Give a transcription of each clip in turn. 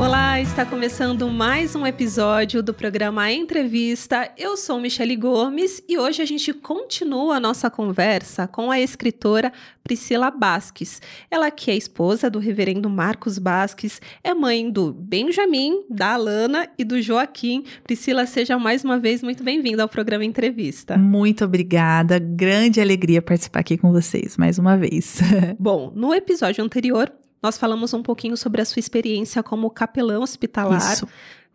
Olá, está começando mais um episódio do programa Entrevista. Eu sou Michele Gomes e hoje a gente continua a nossa conversa com a escritora Priscila Basques. Ela que é esposa do reverendo Marcos Basques, é mãe do Benjamin, da Alana e do Joaquim. Priscila, seja mais uma vez muito bem-vinda ao programa Entrevista. Muito obrigada, grande alegria participar aqui com vocês mais uma vez. Bom, no episódio anterior nós falamos um pouquinho sobre a sua experiência como capelão hospitalar.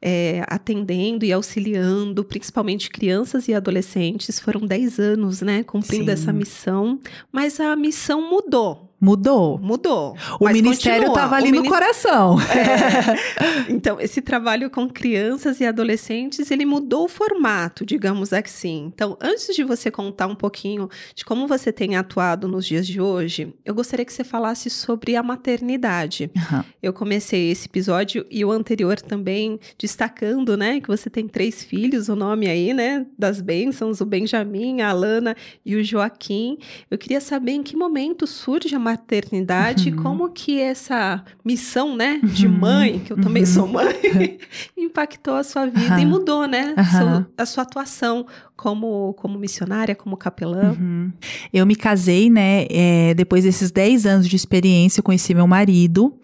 É, atendendo e auxiliando, principalmente crianças e adolescentes. Foram 10 anos, né, cumprindo Sim. essa missão. Mas a missão mudou. Mudou. Mudou. O ministério estava ali no coração. É. Então, esse trabalho com crianças e adolescentes, ele mudou o formato, digamos assim. Então, antes de você contar um pouquinho de como você tem atuado nos dias de hoje, eu gostaria que você falasse sobre a maternidade. Uhum. Eu comecei esse episódio e o anterior também destacando, né, que você tem três filhos, o nome aí, né, das bênçãos, o Benjamin, a Alana e o Joaquim. Eu queria saber em que momento surge a maternidade uhum. como que essa missão, né, de uhum. mãe, que eu também uhum. sou mãe, impactou a sua vida e mudou, né, a sua atuação como, como missionária, como capelã. Uhum. Eu me casei, né, é, depois desses 10 anos de experiência, eu conheci meu marido.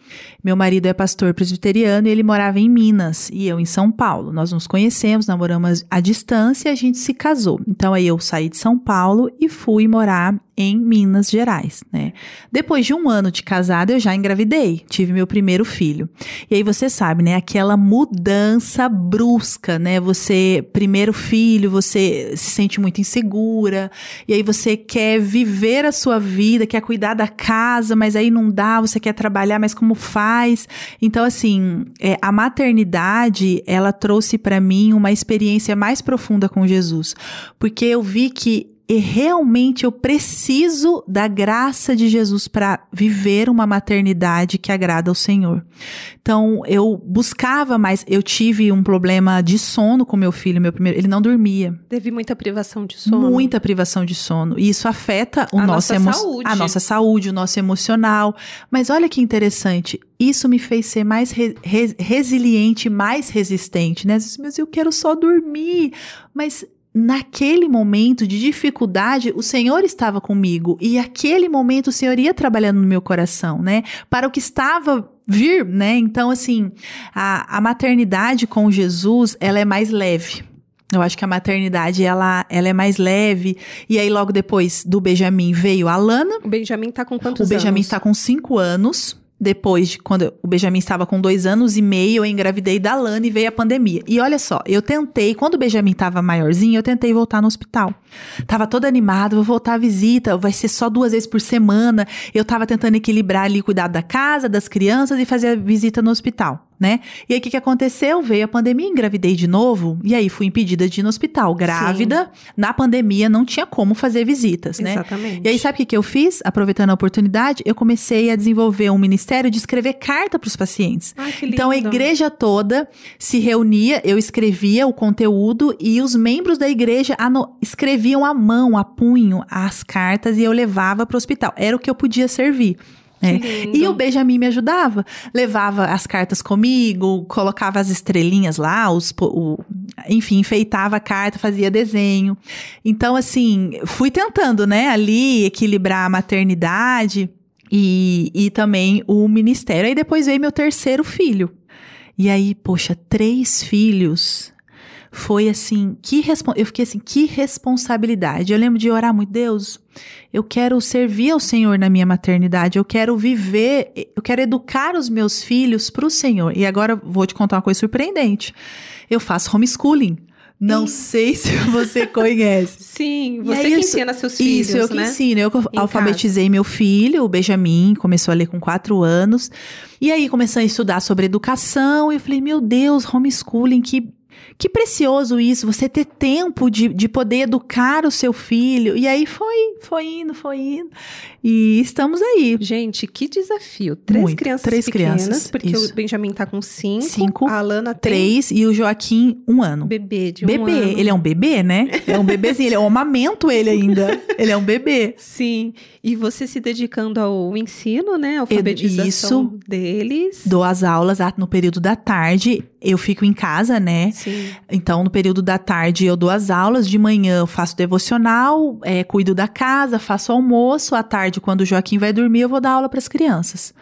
Meu marido é pastor presbiteriano e ele morava em Minas e eu em São Paulo. Nós nos conhecemos, namoramos à distância e a gente se casou. Então aí eu saí de São Paulo e fui morar em Minas Gerais, né? Depois de um ano de casada, eu já engravidei, tive meu primeiro filho. E aí você sabe, né? Aquela mudança brusca, né? Você, primeiro filho, você se sente muito insegura, e aí você quer viver a sua vida, quer cuidar da casa, mas aí não dá, você quer trabalhar, mas como faz? Então, assim, é, a maternidade, ela trouxe para mim uma experiência mais profunda com Jesus, porque eu vi que e realmente eu preciso da graça de Jesus para viver uma maternidade que agrada ao Senhor. Então, eu buscava mais, eu tive um problema de sono com meu filho, meu primeiro, ele não dormia. Teve muita privação de sono. Muita privação de sono, e isso afeta o a nosso nossa saúde. a nossa saúde, o nosso emocional. Mas olha que interessante, isso me fez ser mais re re resiliente, mais resistente, né? Mas eu quero só dormir. Mas naquele momento de dificuldade, o Senhor estava comigo e aquele momento o Senhor ia trabalhando no meu coração, né? Para o que estava vir, né? Então, assim, a, a maternidade com Jesus, ela é mais leve. Eu acho que a maternidade, ela, ela é mais leve. E aí, logo depois do Benjamin, veio a Lana. O Benjamin tá com quantos anos? O Benjamin está com cinco anos depois de quando o Benjamin estava com dois anos e meio, eu engravidei da Lana e veio a pandemia. E olha só, eu tentei, quando o Benjamin estava maiorzinho, eu tentei voltar no hospital. Tava toda animada, vou voltar à visita, vai ser só duas vezes por semana. Eu tava tentando equilibrar ali, cuidar da casa, das crianças e fazer a visita no hospital né? E aí o que, que aconteceu? Veio a pandemia, engravidei de novo, e aí fui impedida de ir no hospital. Grávida, Sim. na pandemia não tinha como fazer visitas, né? Exatamente. E aí sabe o que, que eu fiz? Aproveitando a oportunidade, eu comecei a desenvolver um ministério de escrever carta para os pacientes. Ai, que lindo. Então a igreja toda se reunia, eu escrevia o conteúdo e os membros da igreja escreviam à mão, a punho, as cartas e eu levava para o hospital. Era o que eu podia servir. É. E o Benjamin me ajudava. Levava as cartas comigo, colocava as estrelinhas lá, os, o, enfim, enfeitava a carta, fazia desenho. Então, assim, fui tentando, né, ali equilibrar a maternidade e, e também o ministério. Aí depois veio meu terceiro filho. E aí, poxa, três filhos foi assim, que eu fiquei assim, que responsabilidade. Eu lembro de orar muito, Deus, eu quero servir ao Senhor na minha maternidade, eu quero viver, eu quero educar os meus filhos para o Senhor. E agora vou te contar uma coisa surpreendente. Eu faço homeschooling. Não Sim. sei se você conhece. Sim, você que ensina seus filhos, Isso, eu né? que ensino. Eu em alfabetizei casa. meu filho, o Benjamin, começou a ler com quatro anos. E aí começou a estudar sobre educação e eu falei, meu Deus, homeschooling, que Que precioso isso, você ter tempo de, de poder educar o seu filho. E aí foi, foi indo, foi indo. E estamos aí. Gente, que desafio. Três Muito. crianças Três pequenas, crianças, porque isso. o Benjamin tá com cinco, Cinco, a Alana Três e o Joaquim, um ano. bebê de um bebê, ano. ele é um bebê, né? É um bebezinho, ele é um amamento ele ainda. Ele é um bebê. Sim, e você se dedicando ao ensino, né, alfabetização isso. deles. Dou as aulas ah, no período da tarde. Eu fico em casa, né? Sim. Então, no período da tarde, eu dou as aulas. De manhã, eu faço devocional, é, cuido da casa, faço almoço. À tarde, quando o Joaquim vai dormir, eu vou dar aula para as crianças.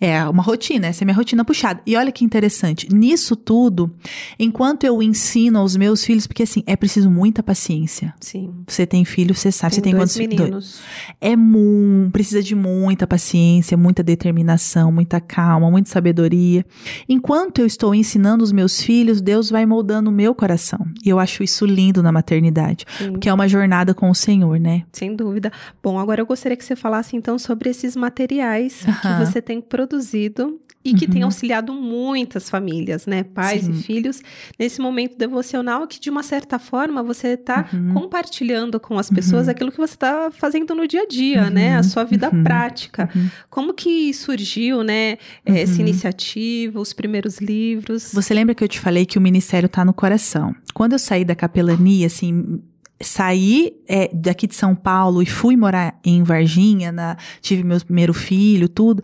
É uma rotina, essa é minha rotina puxada. E olha que interessante, nisso tudo, enquanto eu ensino aos meus filhos, porque assim, é preciso muita paciência. Sim. Você tem filho, você sabe, você tem dois quantos meninos. É mu precisa de muita paciência, muita determinação, muita calma, muita sabedoria. Enquanto eu estou ensinando os meus filhos, Deus vai moldando o meu coração. E eu acho isso lindo na maternidade, Sim. porque é uma jornada com o Senhor, né? Sem dúvida. Bom, agora eu gostaria que você falasse então sobre esses materiais Aham. que você tem produzido e que tem Uhum. auxiliado muitas famílias, né? Pais Sim. e filhos, nesse momento devocional que, de uma certa forma, você está Uhum. compartilhando com as pessoas Uhum. aquilo que você está fazendo no dia a dia, né? A Uhum. sua vida Uhum. prática. Uhum. Como que surgiu, né? Essa iniciativa, os primeiros livros? Você lembra que eu te falei que o ministério tá no coração? Quando eu saí da capelania, assim, saí é, daqui de São Paulo e fui morar em Varginha, na- tive meu primeiro filho, tudo.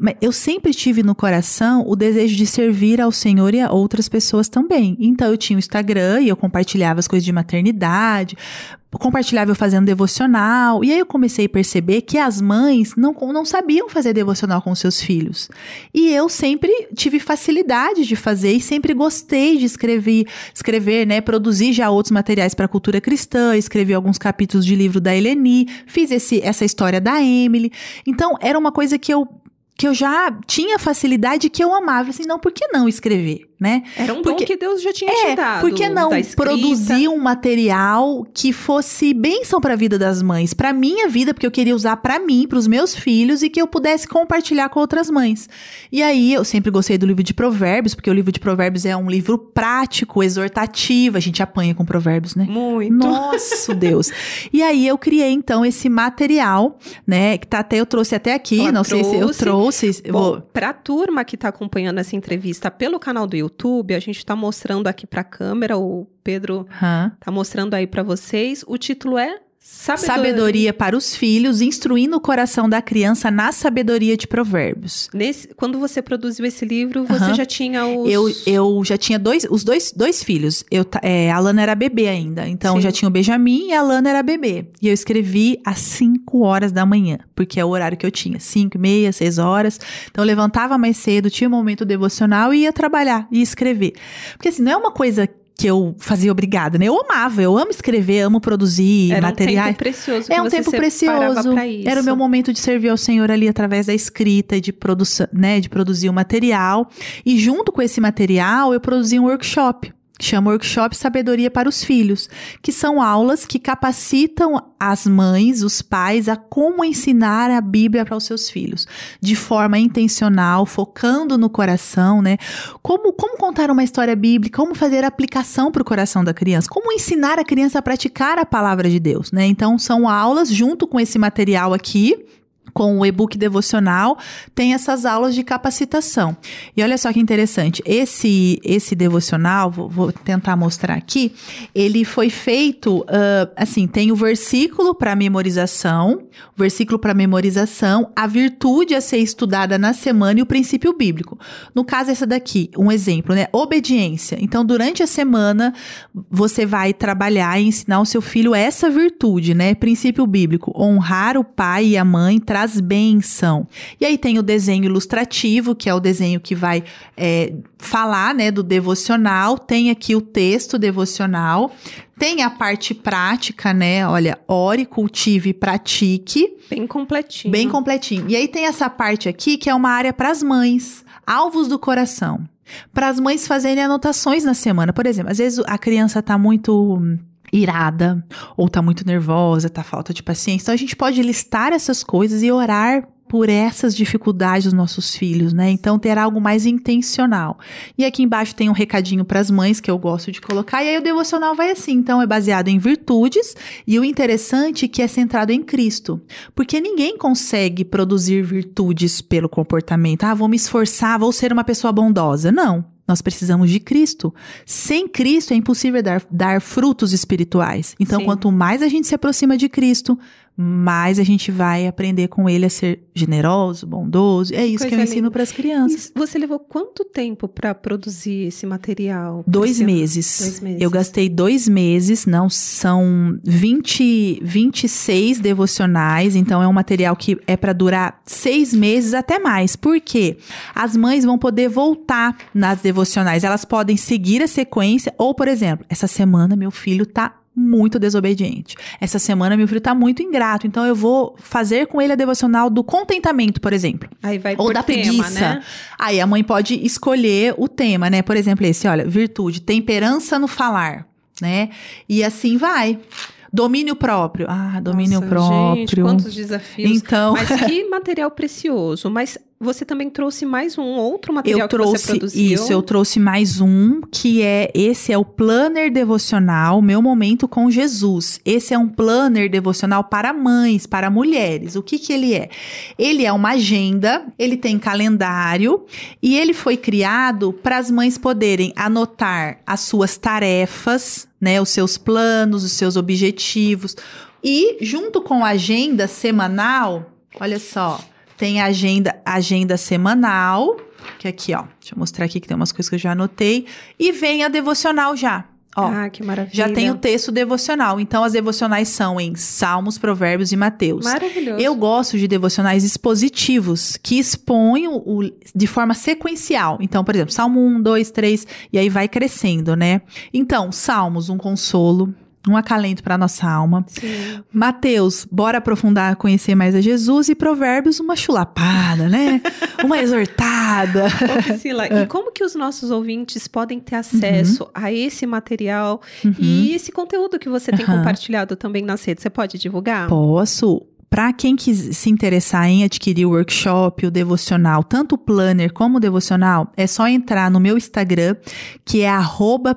mas Eu sempre tive no coração o desejo de servir ao Senhor e a outras pessoas também. Então eu tinha o Instagram e eu compartilhava as coisas de maternidade, compartilhava eu fazendo devocional. E aí eu comecei a perceber que as mães não, não sabiam fazer devocional com seus filhos. E eu sempre tive facilidade de fazer e sempre gostei de escrever, escrever, né, produzir já outros materiais para a cultura cristã, escrevi alguns capítulos de livro da Eleni, fiz esse, essa história da Emily. Então era uma coisa que eu que eu já tinha facilidade que eu amava, assim, não, por que não escrever, né? Era um Porque- dom que Deus já tinha É, te dado. por que não produzir um material que fosse bênção para a vida das mães, para minha vida, porque eu queria usar para mim, para os meus filhos e que eu pudesse compartilhar com outras mães. E aí eu sempre gostei do livro de Provérbios, porque o livro de Provérbios é um livro prático, exortativo, a gente apanha com Provérbios, né? Muito. Nosso Deus. E aí eu criei então esse material, né, que tá até eu trouxe até aqui, Ela não sei se eu trouxe. trouxe, Bom, vou para a turma que está acompanhando essa entrevista pelo canal do YouTube, a gente está mostrando aqui para a câmera, o Pedro está mostrando aí para vocês. O título é Sabedoria. Sabedoria para os filhos, instruindo o coração da criança na sabedoria de provérbios. Nesse, quando você produziu esse livro, você Aham. já tinha os. Eu, eu já tinha dois, os dois, dois filhos. Eu, é, a Lana era bebê ainda. Então Sim. já tinha o Benjamin e a Lana era bebê. E eu escrevi às 5 horas da manhã, porque é o horário que eu tinha. 5 e meia, 6 horas. Então eu levantava mais cedo, tinha um momento devocional e ia trabalhar e escrever. Porque assim, não é uma coisa que eu fazia obrigada, né? Eu amava, eu amo escrever, amo produzir Era um materiais. tempo precioso É um tempo precioso. Era o meu momento de servir ao Senhor ali através da escrita e de produção, né, de produzir o material. E junto com esse material, eu produzi um workshop. Chama Workshop Sabedoria para os Filhos, que são aulas que capacitam as mães, os pais, a como ensinar a Bíblia para os seus filhos, de forma intencional, focando no coração, né? Como, como contar uma história bíblica, como fazer aplicação para o coração da criança, como ensinar a criança a praticar a palavra de Deus, né? Então, são aulas junto com esse material aqui. Com o e-book devocional, tem essas aulas de capacitação. E olha só que interessante, esse esse devocional, vou, vou tentar mostrar aqui, ele foi feito, ah, assim, tem o versículo para memorização, o versículo para memorização, a virtude a ser estudada na semana e o princípio bíblico. No caso, essa daqui, um exemplo, né? Obediência. Então, durante a semana, você vai trabalhar e ensinar o seu filho essa virtude, né? Princípio bíblico. Honrar o pai e a mãe traz bênção. E aí tem o desenho ilustrativo, que é o desenho que vai é, falar, né, do devocional. Tem aqui o texto devocional. Tem a parte prática, né? Olha, ore, cultive e pratique. Bem completinho. Bem completinho. E aí tem essa parte aqui que é uma área para as mães, alvos do coração. Para as mães fazerem anotações na semana. Por exemplo, às vezes a criança tá muito irada ou tá muito nervosa, tá falta de paciência. Então a gente pode listar essas coisas e orar por essas dificuldades dos nossos filhos, né? Então ter algo mais intencional. E aqui embaixo tem um recadinho para as mães que eu gosto de colocar, e aí o devocional vai assim, então é baseado em virtudes, e o interessante é que é centrado em Cristo. Porque ninguém consegue produzir virtudes pelo comportamento. Ah, vou me esforçar, vou ser uma pessoa bondosa. Não. Nós precisamos de Cristo. Sem Cristo é impossível dar, dar frutos espirituais. Então, Sim. quanto mais a gente se aproxima de Cristo, mais a gente vai aprender com ele a ser generoso, bondoso. É isso Coisa que eu ensino para as crianças. você levou quanto tempo para produzir esse material? Dois meses. dois meses. Eu gastei dois meses, não são 20, 26 devocionais, então é um material que é para durar seis meses até mais. Por quê? As mães vão poder voltar nas devocionais, elas podem seguir a sequência, ou, por exemplo, essa semana meu filho tá muito desobediente. Essa semana meu filho tá muito ingrato, então eu vou fazer com ele a devocional do contentamento, por exemplo. Aí vai Ou da tema, preguiça. Né? Aí a mãe pode escolher o tema, né? Por exemplo, esse, olha, virtude, temperança no falar, né? E assim vai. Domínio próprio. Ah, domínio Nossa, próprio. Gente, quantos desafios. Então. Mas que material precioso. Mas você também trouxe mais um outro material eu que trouxe, você produziu. Isso, eu trouxe mais um, que é esse é o planner devocional, meu momento com Jesus. Esse é um planner devocional para mães, para mulheres. O que que ele é? Ele é uma agenda, ele tem calendário e ele foi criado para as mães poderem anotar as suas tarefas, né, os seus planos, os seus objetivos. E junto com a agenda semanal, olha só, tem a agenda, agenda semanal, que é aqui, ó. Deixa eu mostrar aqui que tem umas coisas que eu já anotei. E vem a devocional já. Ó, ah, que maravilha. Já tem o texto devocional. Então, as devocionais são em Salmos, Provérbios e Mateus. Maravilhoso. Eu gosto de devocionais expositivos, que expõem o, o, de forma sequencial. Então, por exemplo, Salmo 1, 2, 3, e aí vai crescendo, né? Então, Salmos, um consolo um acalento para nossa alma. Sim. Mateus, bora aprofundar, conhecer mais a Jesus e Provérbios, uma chulapada, né? uma exortada. Ô, Priscila, e como que os nossos ouvintes podem ter acesso uhum. a esse material uhum. e esse conteúdo que você tem uhum. compartilhado também nas redes? Você pode divulgar? Posso. Para quem quis se interessar em adquirir o workshop, o devocional, tanto o planner como o devocional, é só entrar no meu Instagram, que é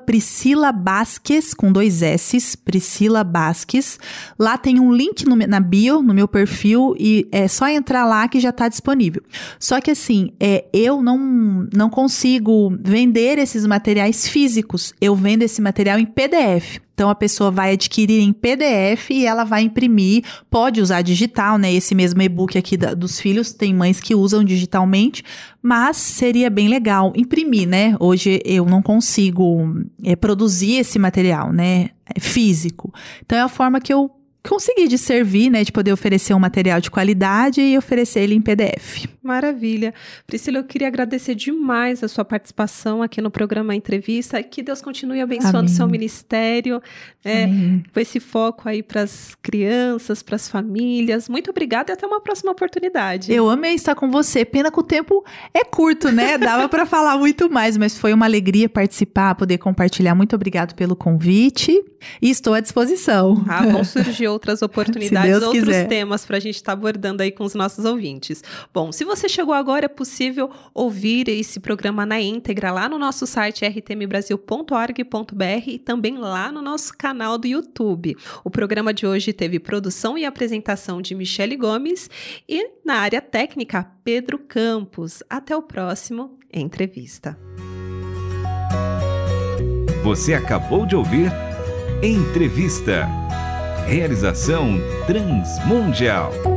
Priscila Basques, com dois S, Priscila Basques. Lá tem um link no, na bio, no meu perfil, e é só entrar lá que já está disponível. Só que assim, é, eu não, não consigo vender esses materiais físicos, eu vendo esse material em PDF. Então a pessoa vai adquirir em PDF e ela vai imprimir, pode usar digital, né? Esse mesmo e-book aqui da, dos filhos, tem mães que usam digitalmente, mas seria bem legal imprimir, né? Hoje eu não consigo é, produzir esse material, né? É físico. Então é a forma que eu consegui de servir, né, de poder oferecer um material de qualidade e oferecer ele em PDF. Maravilha. Priscila, eu queria agradecer demais a sua participação aqui no programa Entrevista. Que Deus continue abençoando o seu ministério, né, com esse foco aí para as crianças, para as famílias. Muito obrigada e até uma próxima oportunidade. Eu amei estar com você. Pena que o tempo é curto, né? Dava para falar muito mais, mas foi uma alegria participar, poder compartilhar. Muito obrigado pelo convite e estou à disposição. Ah, vão surgir outras oportunidades, outros quiser. temas para a gente estar tá abordando aí com os nossos ouvintes. Bom, se você chegou agora, é possível ouvir esse programa na íntegra lá no nosso site rtmbrasil.org.br e também lá no nosso canal do YouTube. O programa de hoje teve produção e apresentação de Michele Gomes e na área técnica, Pedro Campos. Até o próximo Entrevista. Você acabou de ouvir Entrevista. Realização Transmundial.